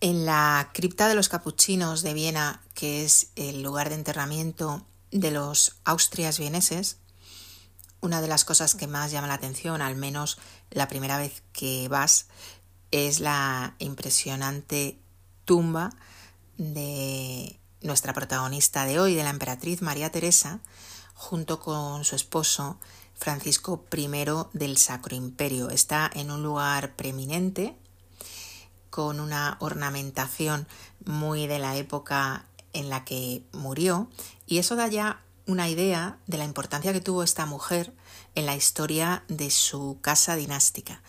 En la cripta de los capuchinos de Viena, que es el lugar de enterramiento de los austrias vieneses, una de las cosas que más llama la atención, al menos la primera vez que vas, es la impresionante tumba de nuestra protagonista de hoy, de la emperatriz María Teresa, junto con su esposo Francisco I del Sacro Imperio. Está en un lugar preeminente, con una ornamentación muy de la época en la que murió, y eso da ya una idea de la importancia que tuvo esta mujer en la historia de su casa dinástica.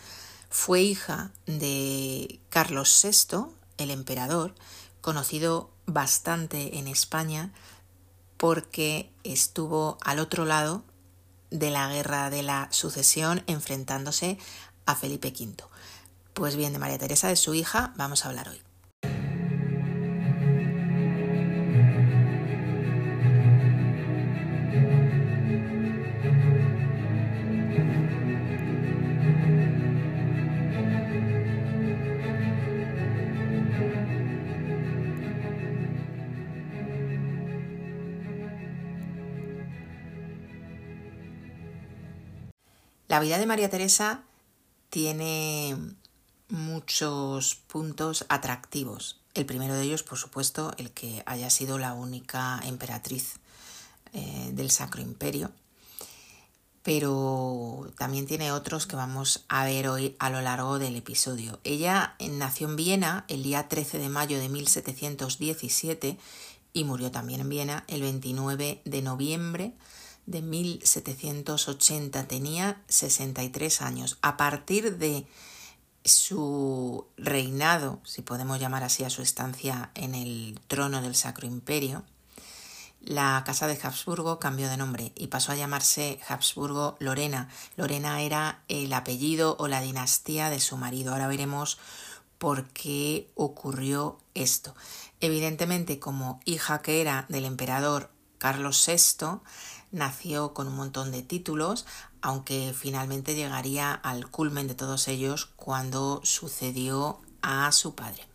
Fue hija de Carlos VI, el emperador, conocido bastante en España porque estuvo al otro lado de la guerra de la sucesión enfrentándose a Felipe V. Pues bien, de María Teresa, de su hija, vamos a hablar hoy. La vida de María Teresa tiene muchos puntos atractivos. El primero de ellos, por supuesto, el que haya sido la única emperatriz eh, del Sacro Imperio, pero también tiene otros que vamos a ver hoy a lo largo del episodio. Ella nació en Viena el día 13 de mayo de 1717 y murió también en Viena el 29 de noviembre de 1780. Tenía 63 años. A partir de su reinado, si podemos llamar así a su estancia en el trono del Sacro Imperio, la Casa de Habsburgo cambió de nombre y pasó a llamarse Habsburgo Lorena. Lorena era el apellido o la dinastía de su marido. Ahora veremos por qué ocurrió esto. Evidentemente, como hija que era del emperador Carlos VI, nació con un montón de títulos, aunque finalmente llegaría al culmen de todos ellos cuando sucedió a su padre.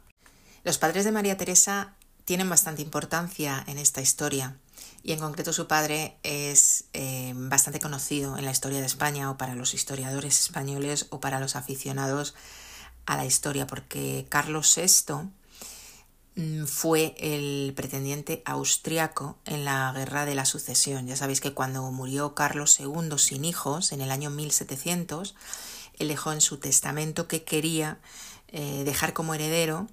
Los padres de María Teresa tienen bastante importancia en esta historia y en concreto su padre es eh, bastante conocido en la historia de España o para los historiadores españoles o para los aficionados a la historia porque Carlos VI fue el pretendiente austriaco en la Guerra de la Sucesión. Ya sabéis que cuando murió Carlos II sin hijos, en el año 1700, él en su testamento que quería eh, dejar como heredero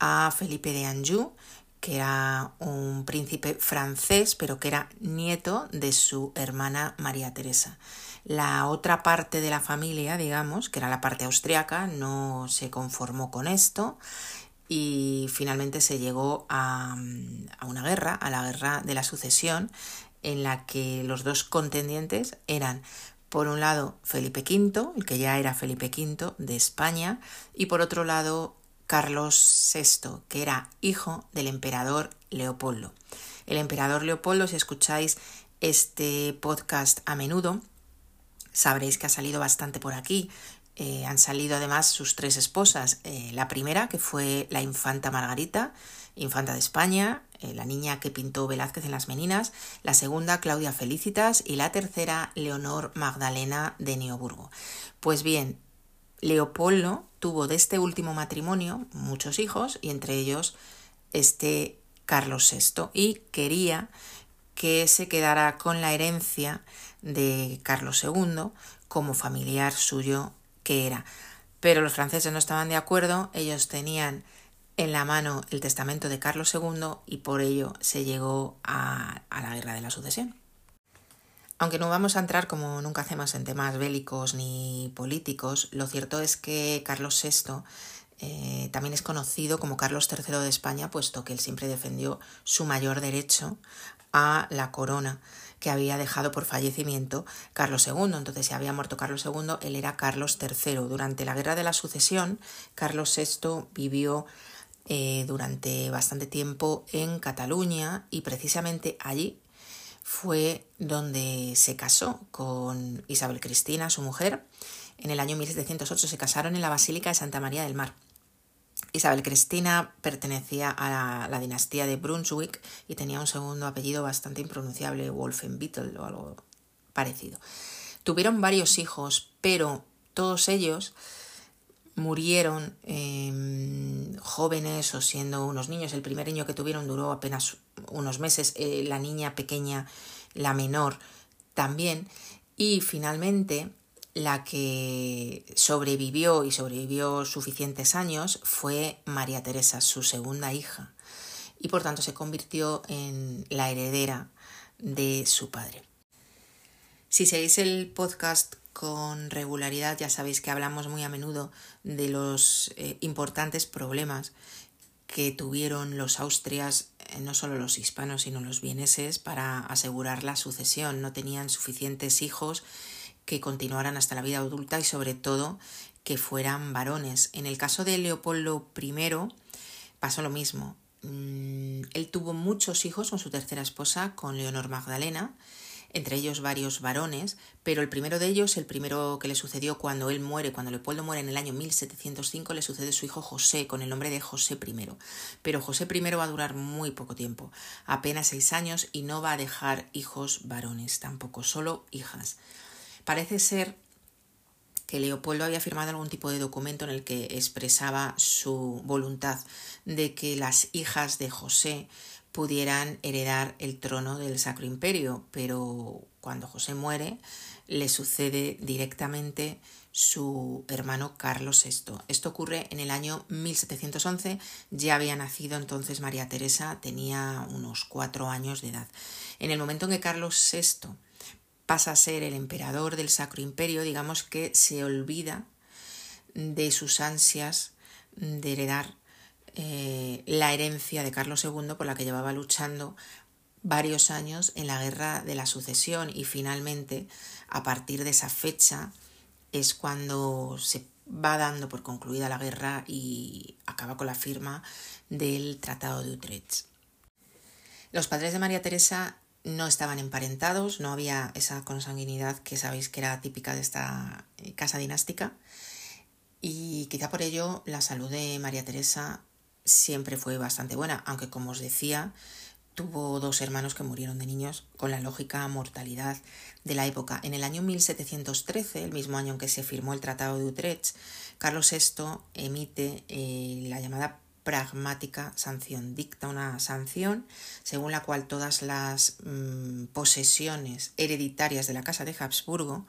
a Felipe de Anjou, que era un príncipe francés, pero que era nieto de su hermana María Teresa. La otra parte de la familia, digamos, que era la parte austriaca, no se conformó con esto y finalmente se llegó a, una guerra, a la guerra de la sucesión, en la que los dos contendientes eran por un lado Felipe V, el que ya era Felipe V de España, y por otro lado Carlos VI, que era hijo del emperador Leopoldo. El emperador Leopoldo, si escucháis este podcast a menudo, sabréis que ha salido bastante por aquí. Eh, han salido además sus tres esposas. Eh, la primera, que fue la infanta Margarita, infanta de España, eh, la niña que pintó Velázquez en las Meninas. La segunda, Claudia Felicitas. Y la tercera, Leonor Magdalena de Neoburgo. Pues bien, Leopoldo tuvo de este último matrimonio muchos hijos y entre ellos este Carlos VI y quería que se quedara con la herencia de Carlos II como familiar suyo que era. Pero los franceses no estaban de acuerdo, ellos tenían en la mano el testamento de Carlos II y por ello se llegó a, la guerra de la sucesión. Aunque no vamos a entrar como nunca hacemos en temas bélicos ni políticos, lo cierto es que Carlos VI eh, también es conocido como Carlos III de España, puesto que él siempre defendió su mayor derecho a la corona que había dejado por fallecimiento Carlos II. Entonces, si había muerto Carlos II, él era Carlos III. Durante la Guerra de la Sucesión, Carlos VI vivió eh, durante bastante tiempo en Cataluña y precisamente allí fue donde se casó con Isabel Cristina, su mujer. En el año 1708 se casaron en la Basílica de Santa María del Mar. Isabel Cristina pertenecía a la, dinastía de Brunswick y tenía un segundo apellido bastante impronunciable, Wolfenbüttel o algo parecido. Tuvieron varios hijos, pero todos ellos murieron em, jóvenes o siendo unos niños. El primer niño que tuvieron duró apenas unos meses, eh, la niña pequeña, la menor también. Y finalmente la que sobrevivió y sobrevivió suficientes años fue María Teresa, su segunda hija, y por tanto se convirtió en la heredera de su padre. Si seguís el podcast con regularidad, ya sabéis que hablamos muy a menudo de los eh, importantes problemas que tuvieron los austrias, eh, no solo los hispanos, sino los vieneses, para asegurar la sucesión. No tenían suficientes hijos que continuaran hasta la vida adulta y sobre todo que fueran varones. En el caso de Leopoldo I pasó lo mismo. Mm, él tuvo muchos hijos con su tercera esposa, con Leonor Magdalena, entre ellos varios varones, pero el primero de ellos, el primero que le sucedió cuando él muere, cuando Leopoldo muere en el año 1705, le sucede su hijo José, con el nombre de José I. Pero José I va a durar muy poco tiempo, apenas seis años, y no va a dejar hijos varones tampoco, solo hijas. Parece ser que Leopoldo había firmado algún tipo de documento en el que expresaba su voluntad de que las hijas de José pudieran heredar el trono del Sacro Imperio, pero cuando José muere le sucede directamente su hermano Carlos VI. Esto ocurre en el año 1711, ya había nacido entonces María Teresa, tenía unos cuatro años de edad. En el momento en que Carlos VI pasa a ser el emperador del Sacro Imperio, digamos que se olvida de sus ansias de heredar eh, la herencia de Carlos II por la que llevaba luchando varios años en la guerra de la sucesión y finalmente a partir de esa fecha es cuando se va dando por concluida la guerra y acaba con la firma del Tratado de Utrecht. Los padres de María Teresa no estaban emparentados, no había esa consanguinidad que sabéis que era típica de esta eh, casa dinástica y quizá por ello la salud de María Teresa siempre fue bastante buena, aunque como os decía, tuvo dos hermanos que murieron de niños con la lógica mortalidad de la época. En el año 1713, el mismo año en que se firmó el Tratado de Utrecht, Carlos VI emite eh, la llamada pragmática sanción. Dicta una sanción según la cual todas las mm, posesiones hereditarias de la Casa de Habsburgo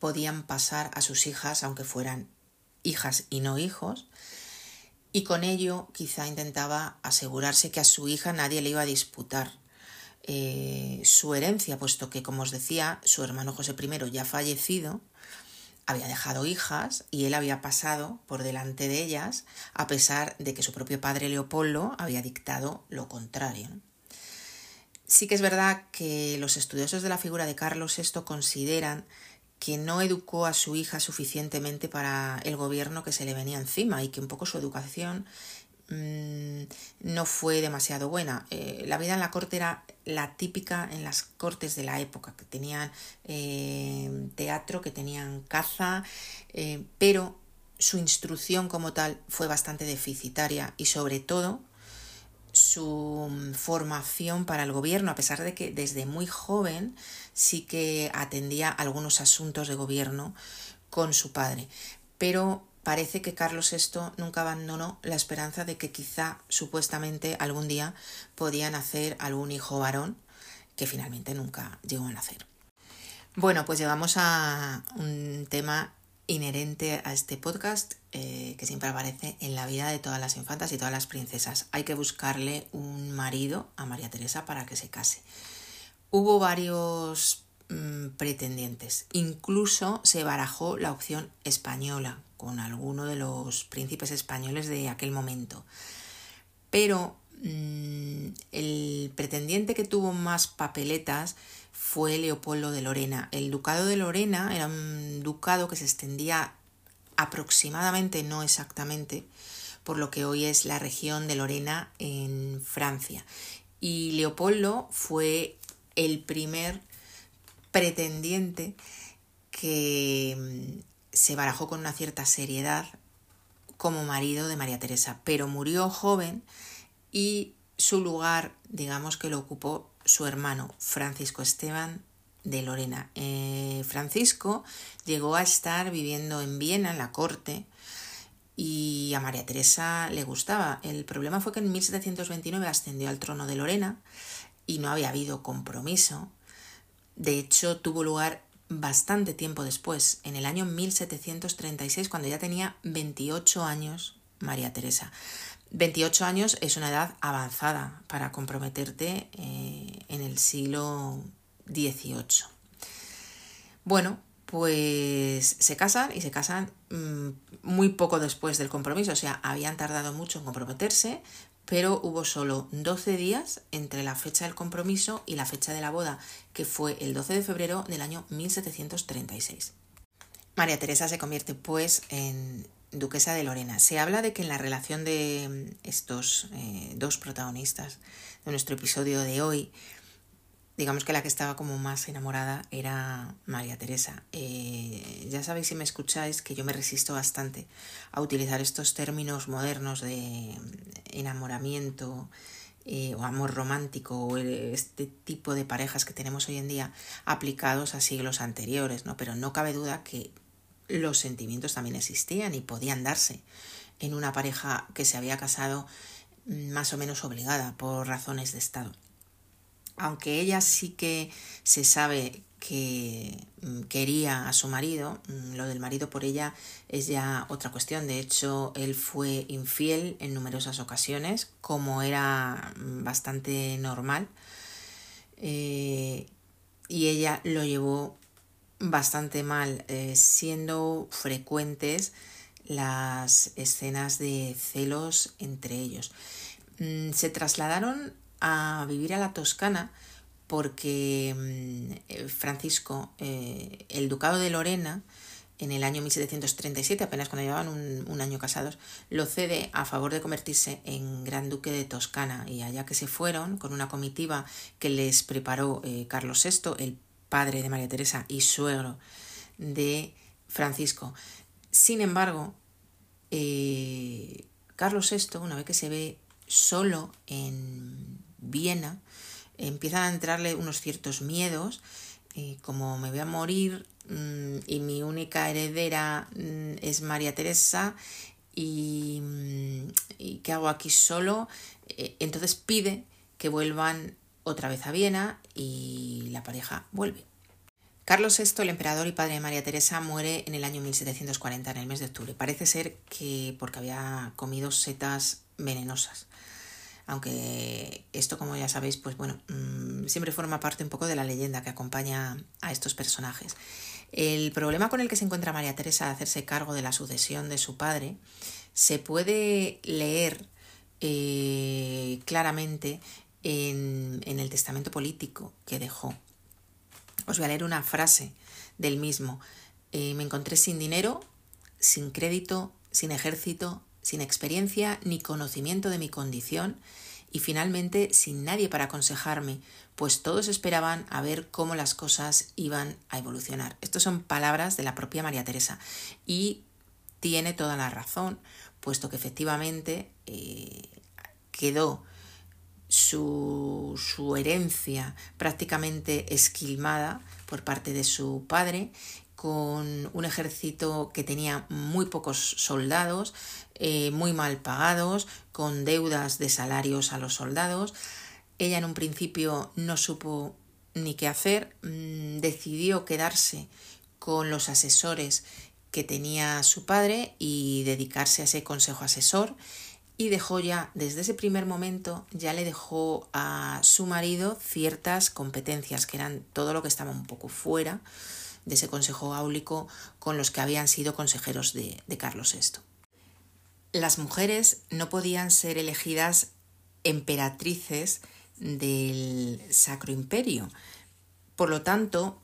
podían pasar a sus hijas, aunque fueran hijas y no hijos, y con ello quizá intentaba asegurarse que a su hija nadie le iba a disputar eh, su herencia, puesto que, como os decía, su hermano José I ya fallecido, había dejado hijas y él había pasado por delante de ellas a pesar de que su propio padre Leopoldo había dictado lo contrario. Sí que es verdad que los estudiosos de la figura de Carlos VI consideran que no educó a su hija suficientemente para el gobierno que se le venía encima y que un poco su educación Mm, no fue demasiado buena. Eh, la vida en la corte era la típica en las cortes de la época, que tenían eh, teatro, que tenían caza, eh, pero su instrucción como tal fue bastante deficitaria y sobre todo su formación para el gobierno, a pesar de que desde muy joven sí que atendía algunos asuntos de gobierno con su padre. Pero parece que Carlos VI nunca abandonó la esperanza de que quizá supuestamente algún día podía nacer algún hijo varón que finalmente nunca llegó a nacer. Bueno, pues llegamos a un tema inherente a este podcast eh, que siempre aparece en la vida de todas las infantas y todas las princesas. Hay que buscarle un marido a María Teresa para que se case. Hubo varios mm, pretendientes. Incluso se barajó la opción española, con alguno de los príncipes españoles de aquel momento. Pero mm, el pretendiente que tuvo más papeletas fue Leopoldo de Lorena. El ducado de Lorena era un ducado que se extendía aproximadamente, no exactamente, por lo que hoy es la región de Lorena en Francia. Y Leopoldo fue el primer pretendiente que mm, se barajó con una cierta seriedad como marido de María Teresa, pero murió joven y su lugar, digamos que lo ocupó su hermano Francisco Esteban de Lorena. Eh, Francisco llegó a estar viviendo en Viena, en la corte, y a María Teresa le gustaba. El problema fue que en 1729 ascendió al trono de Lorena y no había habido compromiso. De hecho, tuvo lugar bastante tiempo después, en el año 1736, cuando ya tenía 28 años María Teresa. 28 años es una edad avanzada para comprometerte eh, en el siglo XVIII. Bueno, pues se casan y se casan mm, muy poco después del compromiso, o sea, habían tardado mucho en comprometerse, pero hubo solo 12 días entre la fecha del compromiso y la fecha de la boda, que fue el 12 de febrero del año 1736. María Teresa se convierte pues en duquesa de Lorena. Se habla de que en la relación de estos eh, dos protagonistas de nuestro episodio de hoy, digamos que la que estaba como más enamorada era María Teresa. Eh, ya sabéis si me escucháis que yo me resisto bastante a utilizar estos términos modernos de enamoramiento eh, o amor romántico o este tipo de parejas que tenemos hoy en día aplicados a siglos anteriores, ¿no? Pero no cabe duda que los sentimientos también existían y podían darse en una pareja que se había casado más o menos obligada por razones de Estado aunque ella sí que se sabe que mm, quería a su marido, mm, lo del marido por ella es ya otra cuestión. De hecho, él fue infiel en numerosas ocasiones, como era mm, bastante normal. Eh, y ella lo llevó bastante mal, eh, siendo frecuentes las escenas de celos entre ellos. Se trasladaron a vivir a la Toscana porque mm, eh, Francisco, eh, el ducado de Lorena, en el año 1737, apenas cuando llevaban un, año casados, lo cede a favor de convertirse en gran duque de Toscana. Y allá que se fueron, con una comitiva que les preparó eh, Carlos VI, el padre de María Teresa y suegro de Francisco. Sin embargo, Carlos VI, una vez que se ve solo en Viena, empiezan a entrarle unos ciertos miedos, eh, como me voy a morir mm, y mi única heredera mm, es María Teresa y, mm, y, ¿qué hago aquí solo? Eh, entonces pide que vuelvan otra vez a Viena y la pareja vuelve. Carlos VI, el emperador y padre de María Teresa, muere en el año 1740, en el mes de octubre. Parece ser que porque había comido setas venenosas aunque esto como ya sabéis pues bueno mm, siempre forma parte un poco de la leyenda que acompaña a estos personajes. El problema con el que se encuentra María Teresa de hacerse cargo de la sucesión de su padre se puede leer eh, claramente en, en el testamento político que dejó. Os voy a leer una frase del mismo. Eh, me encontré sin dinero, sin crédito, sin ejército, sin experiencia ni conocimiento de mi condición y finalmente sin nadie para aconsejarme, pues todos esperaban a ver cómo las cosas iban a evolucionar. Estas son palabras de la propia María Teresa y tiene toda la razón, puesto que efectivamente eh, quedó su, su herencia prácticamente esquilmada por parte de su padre con un ejército que tenía muy pocos soldados, eh, muy mal pagados, con deudas de salarios a los soldados. Ella en un principio no supo ni qué hacer, mm, decidió quedarse con los asesores que tenía su padre y dedicarse a ese consejo asesor y dejó ya desde ese primer momento ya le dejó a su marido ciertas competencias que eran todo lo que estaba un poco fuera de ese consejo áulico con los que habían sido consejeros de, de Carlos VI. Las mujeres no podían ser elegidas emperatrices del Sacro Imperio. Por lo tanto,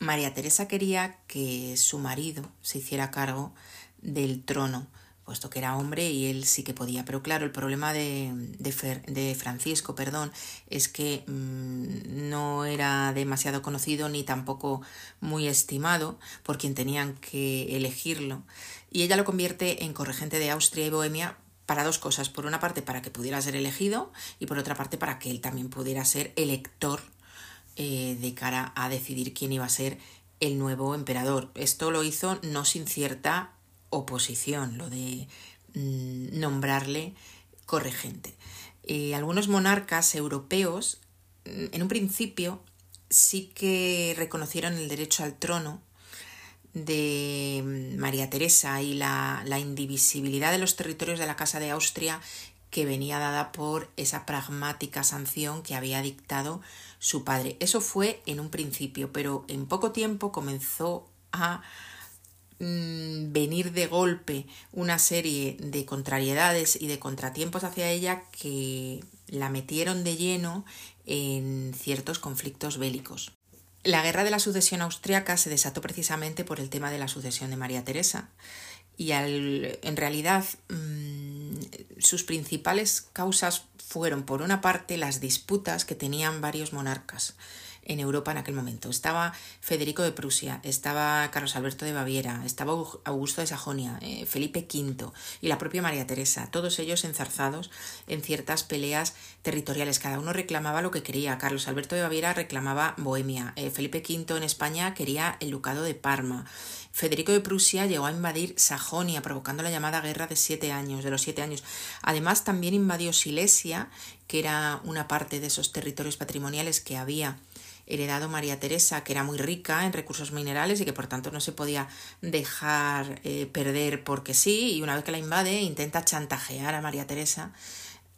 María Teresa quería que su marido se hiciera cargo del trono puesto que era hombre y él sí que podía. Pero claro, el problema de, de, Francisco, perdón, es que mm, no era demasiado conocido ni tampoco muy estimado por quien tenían que elegirlo. Y ella lo convierte en corregente de Austria y Bohemia para dos cosas. Por una parte, para que pudiera ser elegido y por otra parte, para que él también pudiera ser elector eh, de cara a decidir quién iba a ser el nuevo emperador. Esto lo hizo no sin cierta oposición, lo de mm, nombrarle corregente. Eh, algunos monarcas europeos, mm, en un principio, sí que reconocieron el derecho al trono de mm, María Teresa y la, la, indivisibilidad de los territorios de la Casa de Austria que venía dada por esa pragmática sanción que había dictado su padre. Eso fue en un principio, pero en poco tiempo comenzó a Mm, venir de golpe una serie de contrariedades y de contratiempos hacia ella que la metieron de lleno en ciertos conflictos bélicos. La guerra de la sucesión austriaca se desató precisamente por el tema de la sucesión de María Teresa. Y en realidad mm, sus principales causas fueron por una parte las disputas que tenían varios monarcas en Europa en aquel momento. Estaba Federico de Prusia, estaba Carlos Alberto de Baviera, estaba Augusto de Sajonia, eh, Felipe V y la propia María Teresa, todos ellos enzarzados en ciertas peleas territoriales. Cada uno reclamaba lo que quería. Carlos Alberto de Baviera reclamaba Bohemia, eh, Felipe V en España quería el ducado de Parma. Federico de Prusia llegó a invadir Sajonia, provocando la llamada Guerra de siete años, de los siete años. Además, también invadió Silesia, que era una parte de esos territorios patrimoniales que había heredado María Teresa, que era muy rica en recursos minerales y que por tanto no se podía dejar eh, perder porque sí, y una vez que la invade intenta chantajear a María Teresa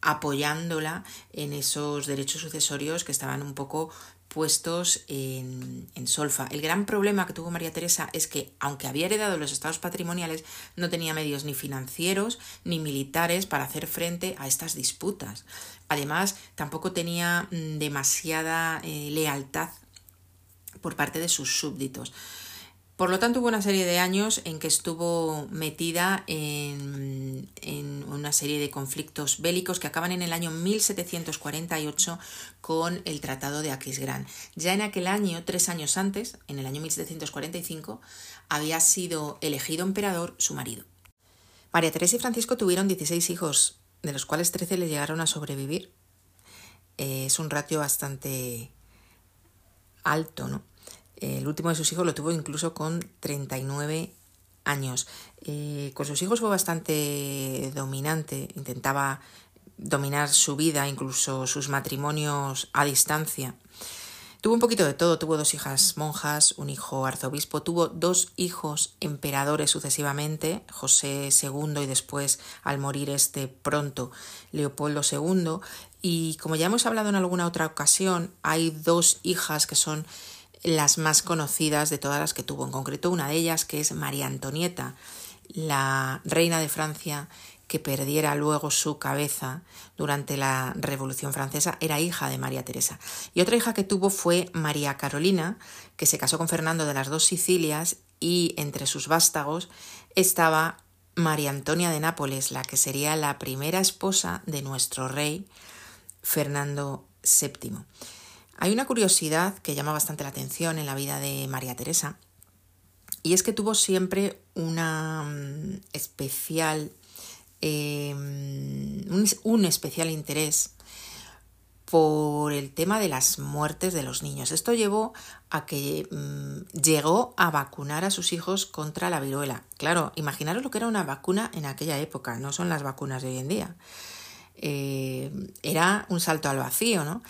apoyándola en esos derechos sucesorios que estaban un poco puestos en, solfa. El gran problema que tuvo María Teresa es que, aunque había heredado los estados patrimoniales, no tenía medios ni financieros ni militares para hacer frente a estas disputas. Además, tampoco tenía mm, demasiada eh, lealtad por parte de sus súbditos. Por lo tanto, hubo una serie de años en que estuvo metida en, una serie de conflictos bélicos que acaban en el año 1748 con el Tratado de Aquisgrán. Ya en aquel año, tres años antes, en el año 1745, había sido elegido emperador su marido. María Teresa y Francisco tuvieron 16 hijos, de los cuales 13 le llegaron a sobrevivir. Eh, es un ratio bastante alto, ¿no? El último de sus hijos lo tuvo incluso con 39 años. Eh, con sus hijos fue bastante dominante, intentaba dominar su vida, incluso sus matrimonios a distancia. Tuvo un poquito de todo, tuvo dos hijas monjas, un hijo arzobispo, tuvo dos hijos emperadores sucesivamente, José II y después, al morir este pronto, Leopoldo II. Y como ya hemos hablado en alguna otra ocasión, hay dos hijas que son las más conocidas de todas las que tuvo, en concreto una de ellas que es María Antonieta, la reina de Francia que perdiera luego su cabeza durante la Revolución Francesa, era hija de María Teresa. Y otra hija que tuvo fue María Carolina, que se casó con Fernando de las dos Sicilias y entre sus vástagos estaba María Antonia de Nápoles, la que sería la primera esposa de nuestro rey Fernando VII. Hay una curiosidad que llama bastante la atención en la vida de María Teresa y es que tuvo siempre una mm, especial em, un, especial interés por el tema de las muertes de los niños. Esto llevó a que mm, llegó a vacunar a sus hijos contra la viruela. Claro, imaginaros lo que era una vacuna en aquella época, no son las vacunas de hoy en día. Eh, era un salto al vacío, ¿no?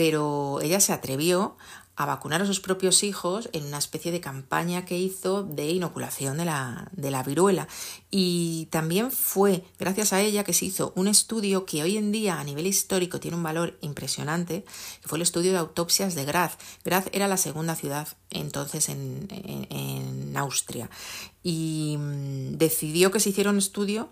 Pero ella se atrevió a vacunar a sus propios hijos en una especie de campaña que hizo de inoculación de la, de la viruela. Y también fue gracias a ella que se hizo un estudio que hoy en día a nivel histórico tiene un valor impresionante, que fue el estudio de autopsias de Graz. Graz era la segunda ciudad entonces en, en, Austria. Y mm, decidió que se hiciera un estudio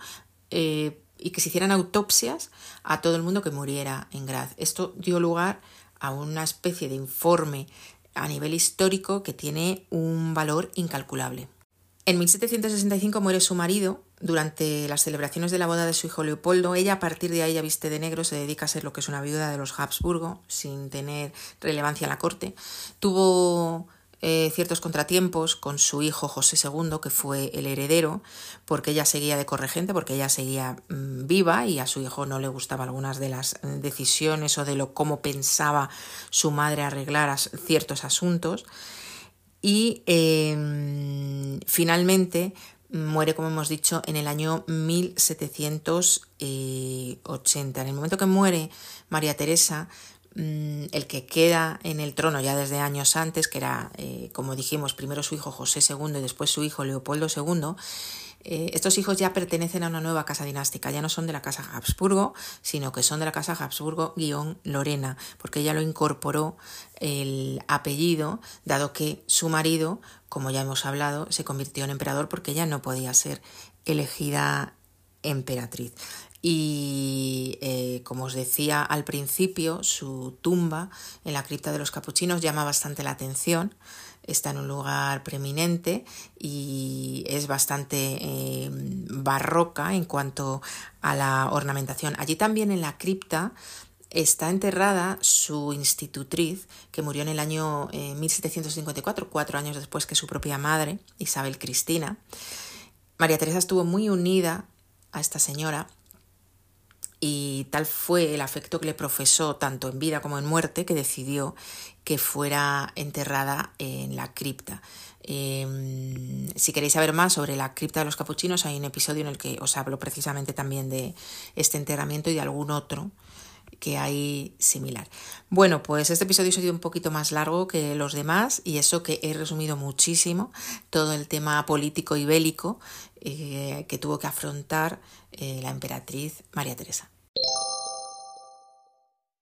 eh, y que se hicieran autopsias a todo el mundo que muriera en Graz. Esto dio lugar a una especie de informe a nivel histórico que tiene un valor incalculable. En 1765 muere su marido durante las celebraciones de la boda de su hijo Leopoldo, ella a partir de ahí ya viste de negro, se dedica a ser lo que es una viuda de los Habsburgo, sin tener relevancia en la corte. Tuvo eh, ciertos contratiempos con su hijo José II, que fue el heredero, porque ella seguía de corregente, porque ella seguía mm, viva y a su hijo no le gustaban algunas de las mm, decisiones o de lo cómo pensaba su madre arreglar ciertos asuntos. Y em, finalmente muere, como hemos dicho, en el año 1780. En el momento que muere María Teresa, mm, el que queda en el trono ya desde años antes, que era, eh, como dijimos, primero su hijo José II y después su hijo Leopoldo II, eh, estos hijos ya pertenecen a una nueva casa dinástica, ya no son de la casa Habsburgo, sino que son de la casa Habsburgo-Lorena, porque ella lo incorporó el apellido, dado que su marido, como ya hemos hablado, se convirtió en emperador porque ella no podía ser elegida emperatriz. Y eh, como os decía al principio, su tumba en la cripta de los capuchinos llama bastante la atención está en un lugar preeminente y es bastante eh, barroca en cuanto a la ornamentación. Allí también en la cripta está enterrada su institutriz, que murió en el año 1754, eh, cuatro años después que su propia madre, Isabel Cristina. María Teresa estuvo muy unida a esta señora y tal fue el afecto que le profesó tanto en vida como en muerte que decidió que fuera enterrada en la cripta. Em, si queréis saber más sobre la cripta de los capuchinos, hay un episodio en el que os hablo precisamente también de este enterramiento y de algún otro que hay similar. Bueno, pues este episodio ha sido un poquito más largo que los demás y eso que he resumido muchísimo todo el tema político y bélico eh, que tuvo que afrontar eh, la emperatriz María Teresa.